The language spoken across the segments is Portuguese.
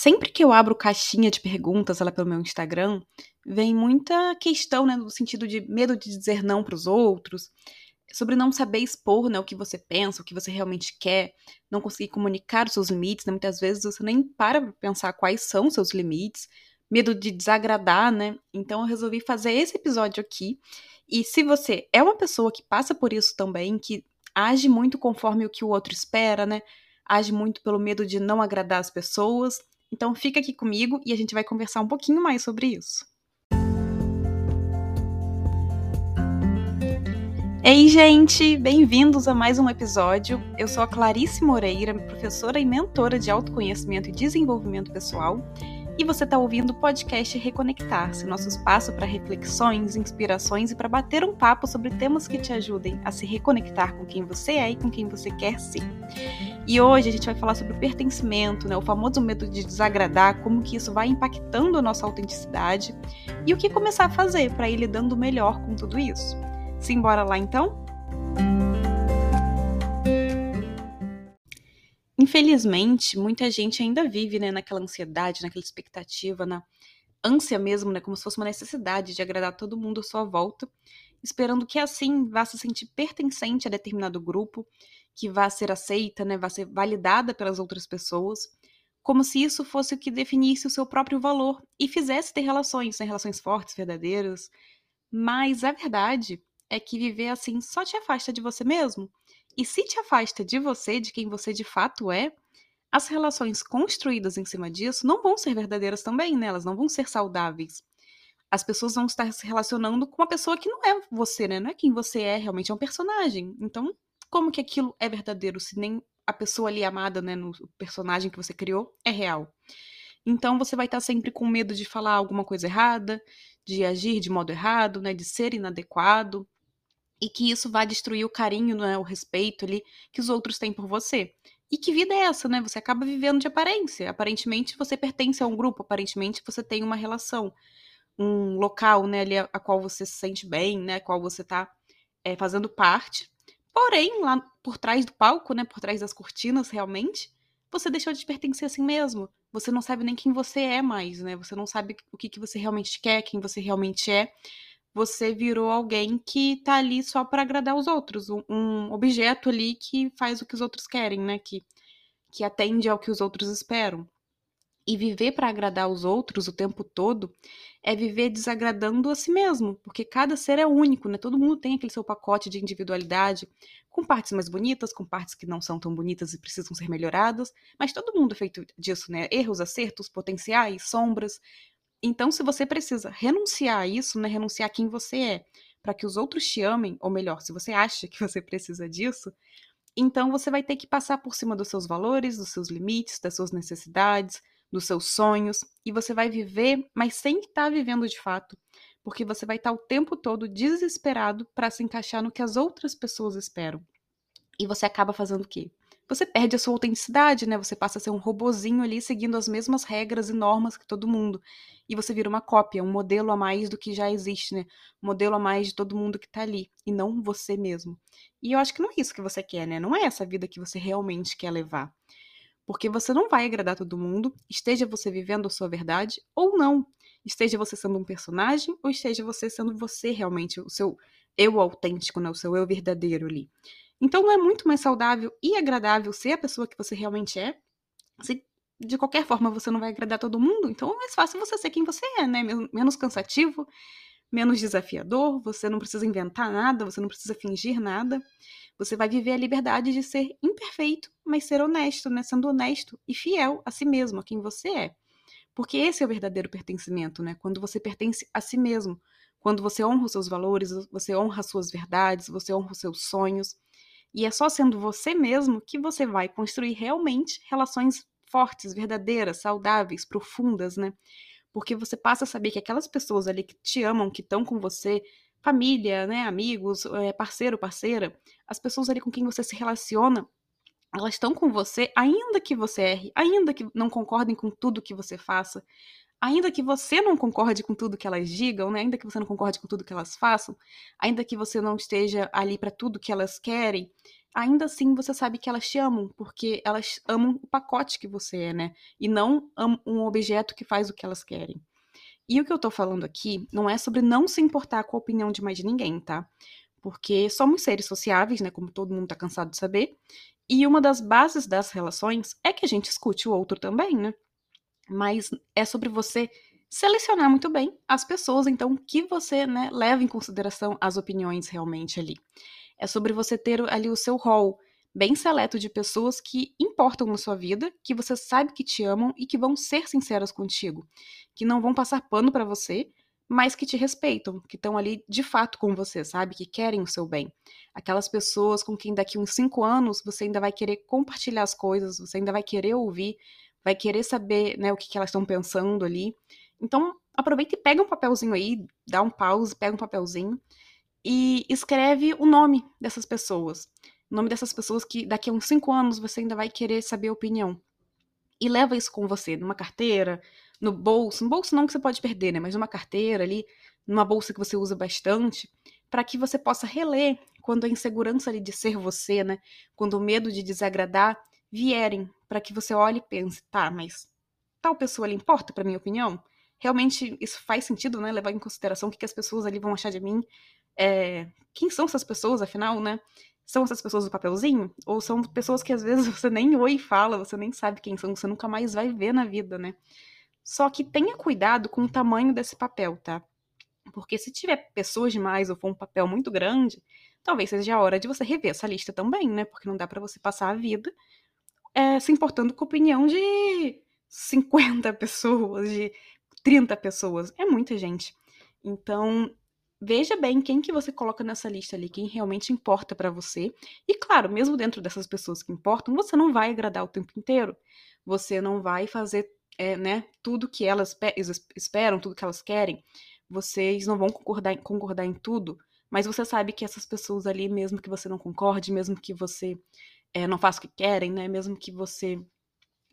Sempre que eu abro caixinha de perguntas lá pelo meu Instagram, vem muita questão, né, no sentido de medo de dizer não para os outros, sobre não saber expor, né, o que você pensa, o que você realmente quer, não conseguir comunicar os seus limites, né, muitas vezes você nem para pra pensar quais são os seus limites, medo de desagradar, né? Então eu resolvi fazer esse episódio aqui. E se você é uma pessoa que passa por isso também, que age muito conforme o que o outro espera, né? Age muito pelo medo de não agradar as pessoas, então fica aqui comigo e a gente vai conversar um pouquinho mais sobre isso. Ei, gente! Bem-vindos a mais um episódio. Eu sou a Clarice Moreira, professora e mentora de autoconhecimento e desenvolvimento pessoal, e você está ouvindo o podcast Reconectar-se, nosso espaço para reflexões, inspirações e para bater um papo sobre temas que te ajudem a se reconectar com quem você é e com quem você quer ser. E hoje a gente vai falar sobre o pertencimento, né, o famoso medo de desagradar, como que isso vai impactando a nossa autenticidade e o que começar a fazer para ir lidando melhor com tudo isso. Simbora lá então? Infelizmente, muita gente ainda vive né, naquela ansiedade, naquela expectativa, na ânsia mesmo, né, como se fosse uma necessidade de agradar todo mundo à sua volta, esperando que assim vá se sentir pertencente a determinado grupo que vá ser aceita, né, vá ser validada pelas outras pessoas, como se isso fosse o que definisse o seu próprio valor e fizesse ter relações, né, relações fortes, verdadeiras. Mas a verdade é que viver assim só te afasta de você mesmo. E se te afasta de você, de quem você de fato é, as relações construídas em cima disso não vão ser verdadeiras também, né? Elas não vão ser saudáveis. As pessoas vão estar se relacionando com uma pessoa que não é você, né? Não é quem você é, realmente é um personagem. Então, como que aquilo é verdadeiro se nem a pessoa ali amada, né, no personagem que você criou, é real? Então você vai estar sempre com medo de falar alguma coisa errada, de agir de modo errado, né, de ser inadequado, e que isso vai destruir o carinho, né, o respeito ali que os outros têm por você. E que vida é essa, né? Você acaba vivendo de aparência. Aparentemente você pertence a um grupo, aparentemente você tem uma relação, um local, né, ali a, a qual você se sente bem, né, a qual você está é, fazendo parte. Porém, lá por trás do palco, né, por trás das cortinas, realmente, você deixou de pertencer a si mesmo. Você não sabe nem quem você é mais, né? Você não sabe o que, que você realmente quer, quem você realmente é. Você virou alguém que tá ali só para agradar os outros, um, um, objeto ali que faz o que os outros querem, né? Que, que atende ao que os outros esperam. E viver para agradar os outros o tempo todo é viver desagradando a si mesmo, porque cada ser é único, né? Todo mundo tem aquele seu pacote de individualidade, com partes mais bonitas, com partes que não são tão bonitas e precisam ser melhoradas, mas todo mundo é feito disso, né? Erros, acertos, potenciais, sombras. Então, se você precisa renunciar a isso, né? Renunciar a quem você é, para que os outros te amem, ou melhor, se você acha que você precisa disso, então você vai ter que passar por cima dos seus valores, dos seus limites, das suas necessidades, dos seus sonhos, e você vai viver, mas sem estar tá vivendo de fato, porque você vai estar tá o tempo todo desesperado para se encaixar no que as outras pessoas esperam. E você acaba fazendo o quê? Você perde a sua autenticidade, né? Você passa a ser um robozinho ali seguindo as mesmas regras e normas que todo mundo. E você vira uma cópia, um modelo a mais do que já existe, né? Modelo a mais de todo mundo que tá ali, e não você mesmo. E eu acho que não é isso que você quer, né? Não é essa vida que você realmente quer levar. Porque você não vai agradar todo mundo, esteja você vivendo a sua verdade ou não. Esteja você sendo um personagem ou esteja você sendo você realmente, o seu eu autêntico, né? o seu eu verdadeiro ali. Então não é muito mais saudável e agradável ser a pessoa que você realmente é. Se de qualquer forma você não vai agradar todo mundo, então é mais fácil você ser quem você é, né? Menos cansativo, menos desafiador, você não precisa inventar nada, você não precisa fingir nada. Você vai viver a liberdade de ser imperfeito, mas ser honesto, né? Sendo honesto e fiel a si mesmo, a quem você é. Porque esse é o verdadeiro pertencimento, né? Quando você pertence a si mesmo, quando você honra os seus valores, você honra as suas verdades, você honra os seus sonhos. E é só sendo você mesmo que você vai construir realmente relações fortes, verdadeiras, saudáveis, profundas, né? Porque você passa a saber que aquelas pessoas ali que te amam, que estão com você, família, né, amigos, eh, parceiro, parceira, as pessoas ali com quem você se relaciona, elas estão com você, ainda que você erre, ainda que não concordem com tudo que você faça, ainda que você não concorde com tudo que elas digam, né? ainda que você não concorde com tudo que elas façam, ainda que você não esteja ali para tudo que elas querem, ainda assim você sabe que elas te amam, porque elas amam o pacote que você é, né? E não um objeto que faz o que elas querem. E o que eu tô falando aqui não é sobre não se importar com a opinião de mais ninguém, tá? Porque somos seres sociáveis, né? Como todo mundo tá cansado de saber. E uma das bases das relações é que a gente escute o outro também, né? Mas é sobre você selecionar muito bem as pessoas, então, que você né, leva em consideração as opiniões realmente ali. É sobre você ter ali o seu rol bem seleto de pessoas que importam na sua vida, que você sabe que te amam e que vão ser sinceras contigo, que não vão passar pano para você, mas que te respeitam, que estão ali de fato com você, sabe? Que querem o seu bem. Aquelas pessoas com quem daqui uns cinco anos você ainda vai querer compartilhar as coisas, você ainda vai querer ouvir, vai querer saber né, o que, que elas estão pensando ali. Então, aproveita e pega um papelzinho aí, dá um pause, pega um papelzinho e escreve o nome dessas pessoas. O nome dessas pessoas que daqui a uns cinco anos você ainda vai querer saber a opinião. E leva isso com você, numa carteira, no bolso. No bolso não que você pode perder, né? Mas numa carteira ali, numa bolsa que você usa bastante, para que você possa reler quando a insegurança ali de ser você, né? Quando o medo de desagradar vierem, para que você olhe e pense, tá, mas tal pessoa ali importa para minha opinião? Realmente isso faz sentido, né? Levar em consideração o que, que as pessoas ali vão achar de mim. É... Quem são essas pessoas, afinal, né? São essas pessoas do papelzinho? Ou são pessoas que às vezes você nem oi fala, você nem sabe quem são, você nunca mais vai ver na vida, né? Só que tenha cuidado com o tamanho desse papel, tá? Porque se tiver pessoas demais ou for um papel muito grande, talvez seja a hora de você rever essa lista também, né? Porque não dá para você passar a vida é, se importando com a opinião de 50 pessoas, de 30 pessoas. É muita gente. Então, veja bem quem que você coloca nessa lista ali, quem realmente importa para você. E claro, mesmo dentro dessas pessoas que importam, você não vai agradar o tempo inteiro. Você não vai fazer, é, né, tudo que elas esperam, tudo que elas querem. Vocês não vão concordar, concordar em tudo, mas você sabe que essas pessoas ali, mesmo que você não concorde, mesmo que você é, não faça o que querem, né, mesmo que você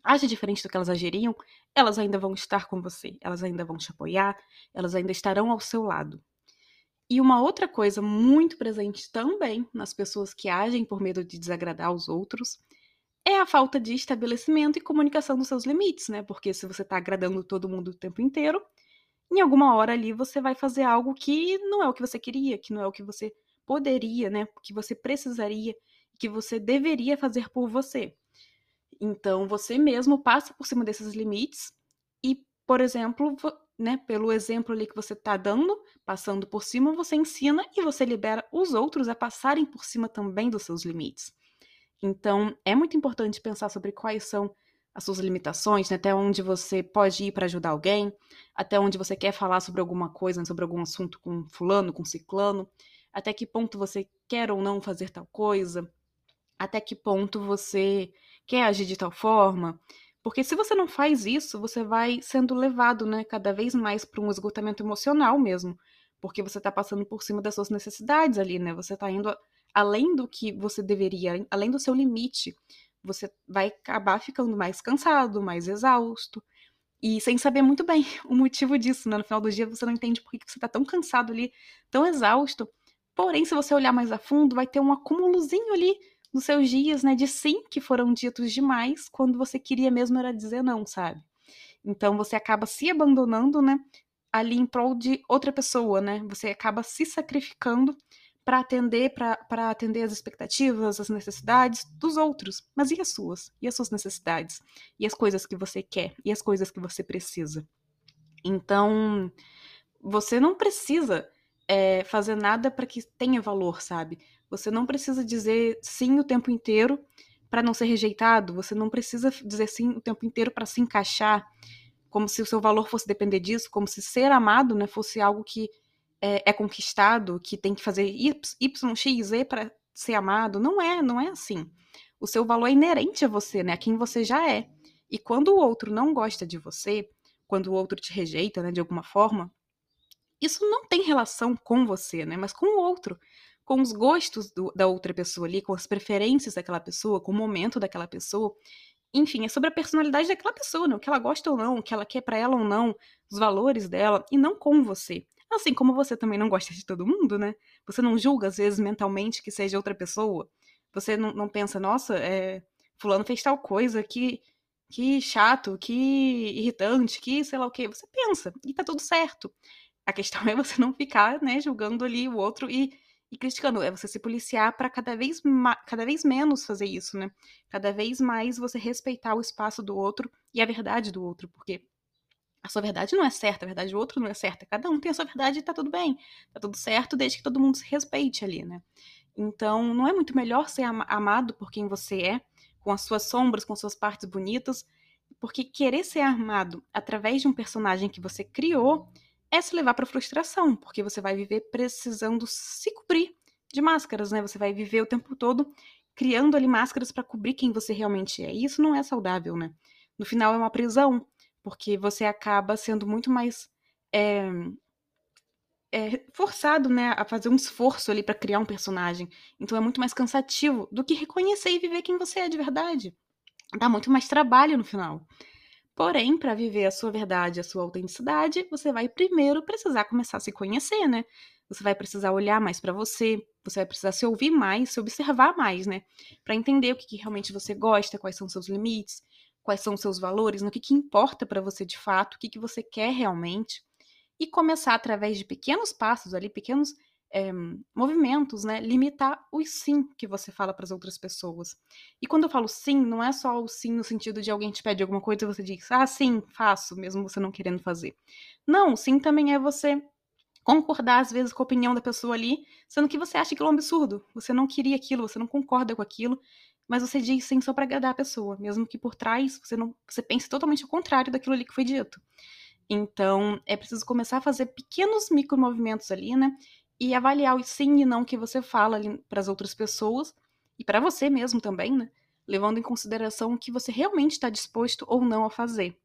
age diferente do que elas agiriam, elas ainda vão estar com você, elas ainda vão te apoiar, elas ainda estarão ao seu lado. E uma outra coisa muito presente também nas pessoas que agem por medo de desagradar os outros é a falta de estabelecimento e comunicação dos seus limites, né? Porque se você está agradando todo mundo o tempo inteiro, em alguma hora ali você vai fazer algo que não é o que você queria, que não é o que você poderia, né? Que você precisaria, que você deveria fazer por você. Então, você mesmo passa por cima desses limites e, por exemplo, né, pelo exemplo ali que você está dando, passando por cima, você ensina e você libera os outros a passarem por cima também dos seus limites. Então, é muito importante pensar sobre quais são as suas limitações, né, até onde você pode ir para ajudar alguém, até onde você quer falar sobre alguma coisa, sobre algum assunto com fulano, com ciclano, até que ponto você quer ou não fazer tal coisa, até que ponto você quer agir de tal forma. Porque se você não faz isso, você vai sendo levado, né, cada vez mais para um esgotamento emocional mesmo. Porque você está passando por cima das suas necessidades ali, né? Você está indo além do que você deveria, além do seu limite. Você vai acabar ficando mais cansado, mais exausto. E sem saber muito bem o motivo disso, né? No final do dia você não entende por que você está tão cansado ali, tão exausto. Porém, se você olhar mais a fundo, vai ter um acúmulozinho ali nos seus dias, né, de sim que foram ditos demais, quando você queria mesmo era dizer não, sabe? Então você acaba se abandonando, né, ali em prol de outra pessoa, né? Você acaba se sacrificando para atender para atender as expectativas, as necessidades dos outros, mas e as suas? E as suas necessidades? E as coisas que você quer? E as coisas que você precisa? Então, você não precisa é, fazer nada para que tenha valor, sabe? Você não precisa dizer sim o tempo inteiro para não ser rejeitado. Você não precisa dizer sim o tempo inteiro para se encaixar, como se o seu valor fosse depender disso, como se ser amado né, fosse algo que é, é conquistado, que tem que fazer Y, X, Z para ser amado. Não é, não é assim. O seu valor é inerente a você, né? A quem você já é. E quando o outro não gosta de você, quando o outro te rejeita, né, de alguma forma, isso não tem relação com você, né, mas com o outro com os gostos do, da outra pessoa ali, com as preferências daquela pessoa, com o momento daquela pessoa. Enfim, é sobre a personalidade daquela pessoa, né? o que ela gosta ou não, o que ela quer para ela ou não, os valores dela, e não com você. Assim como você também não gosta de todo mundo, né? Você não julga, às vezes, mentalmente que seja outra pessoa. Você não, não pensa, nossa, é, fulano fez tal coisa, que, que chato, que irritante, que sei lá o quê. Você pensa, e tá tudo certo. A questão é você não ficar, né, julgando ali o outro e, e criticando. É você se policiar para cada vez cada vez menos fazer isso, né? Cada vez mais você respeitar o espaço do outro e a verdade do outro, porque a sua verdade não é certa, a verdade do outro não é certa. Cada um tem a sua verdade e tá tudo bem. Tá tudo certo desde que todo mundo se respeite ali, né? Então, não é muito melhor ser amado por quem você é, com as suas sombras, com suas partes bonitas, porque querer ser amado através de um personagem que você criou é se levar para frustração, porque você vai viver precisando se cobrir de máscaras, né? Você vai viver o tempo todo criando ali máscaras para cobrir quem você realmente é. E isso não é saudável, né? No final é uma prisão, porque você acaba sendo muito mais é, é, forçado, né, a fazer um esforço ali para criar um personagem. Então é muito mais cansativo do que reconhecer e viver quem você é de verdade. Dá muito mais trabalho no final. Porém, para viver a sua verdade, a sua autenticidade, você vai primeiro precisar começar a se conhecer, né? Você vai precisar olhar mais para você, você vai precisar se ouvir mais, se observar mais, né? Para entender o que, que, realmente você gosta, quais são seus limites, quais são seus valores, no que, que importa para você de fato, o que, que você quer realmente, e começar através de pequenos passos ali, pequenos é, movimentos, né? Limitar os sim que você fala para as outras pessoas. E quando eu falo sim, não é só o sim no sentido de alguém te pede alguma coisa e você diz, ah, sim, faço, mesmo você não querendo fazer. Não, sim também é você concordar às vezes com a opinião da pessoa ali, sendo que você acha aquilo um absurdo, você não queria aquilo, você não concorda com aquilo, mas você diz sim só para agradar a pessoa, mesmo que por trás você não, você pense totalmente ao contrário daquilo ali que foi dito. Então, é preciso começar a fazer pequenos micromovimentos ali, né? E avaliar o sim e não que você fala para as outras pessoas e para você mesmo também, né? Levando em consideração o que você realmente está disposto ou não a fazer.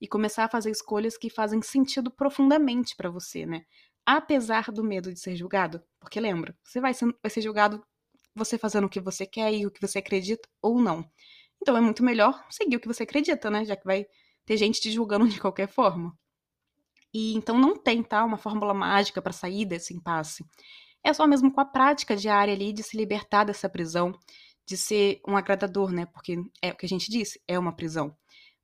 E começar a fazer escolhas que fazem sentido profundamente para você, né? Apesar do medo de ser julgado. Porque lembra, você vai ser, vai ser julgado você fazendo o que você quer e o que você acredita ou não. Então é muito melhor seguir o que você acredita, né? Já que vai ter gente te julgando de qualquer forma. E então não tem, tá, uma fórmula mágica para sair desse impasse. É só mesmo com a prática diária ali de se libertar dessa prisão, de ser um agradador, né? Porque é o que a gente disse, é uma prisão.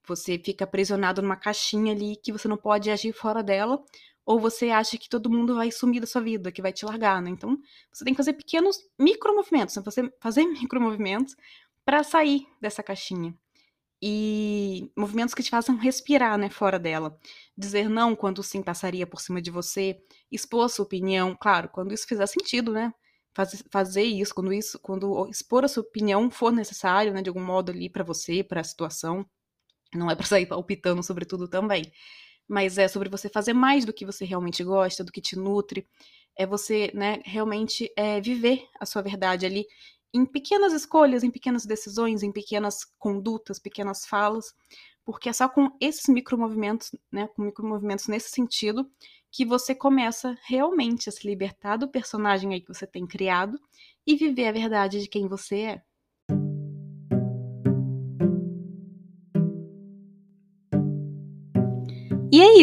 Você fica aprisionado numa caixinha ali que você não pode agir fora dela, ou você acha que todo mundo vai sumir da sua vida, que vai te largar, né? Então, você tem que fazer pequenos micromovimentos, né? você fazer micromovimentos para sair dessa caixinha. E movimentos que te façam respirar, né, fora dela. Dizer não quando sim passaria por cima de você, expor a sua opinião, claro, quando isso fizer sentido, né? Faz, fazer isso, quando isso, quando expor a sua opinião for necessário, né, de algum modo ali para você, para a situação. Não é para sair palpitando sobre tudo também mas é sobre você fazer mais do que você realmente gosta, do que te nutre. É você, né, realmente é, viver a sua verdade ali em pequenas escolhas, em pequenas decisões, em pequenas condutas, pequenas falas, porque é só com esses micromovimentos, né, com micromovimentos nesse sentido, que você começa realmente a se libertar do personagem aí que você tem criado e viver a verdade de quem você é.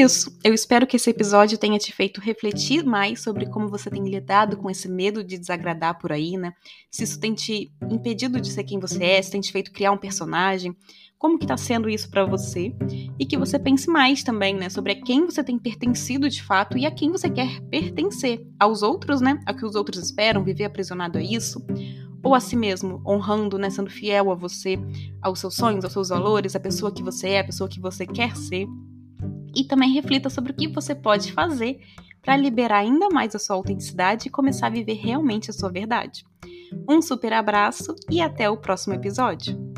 Isso. Eu espero que esse episódio tenha te feito refletir mais sobre como você tem lidado com esse medo de desagradar por aí, né? Se isso tem te impedido de ser quem você é, se tem te feito criar um personagem, como que tá sendo isso para você? E que você pense mais também, né, sobre a quem você tem pertencido de fato e a quem você quer pertencer. Aos outros, né? A que os outros esperam, viver aprisionado a isso ou a si mesmo, honrando, né, sendo fiel a você, aos seus sonhos, aos seus valores, a pessoa que você é, a pessoa que você quer ser e também reflita sobre o que você pode fazer para liberar ainda mais a sua autenticidade e começar a viver realmente a sua verdade. Um super abraço e até o próximo episódio!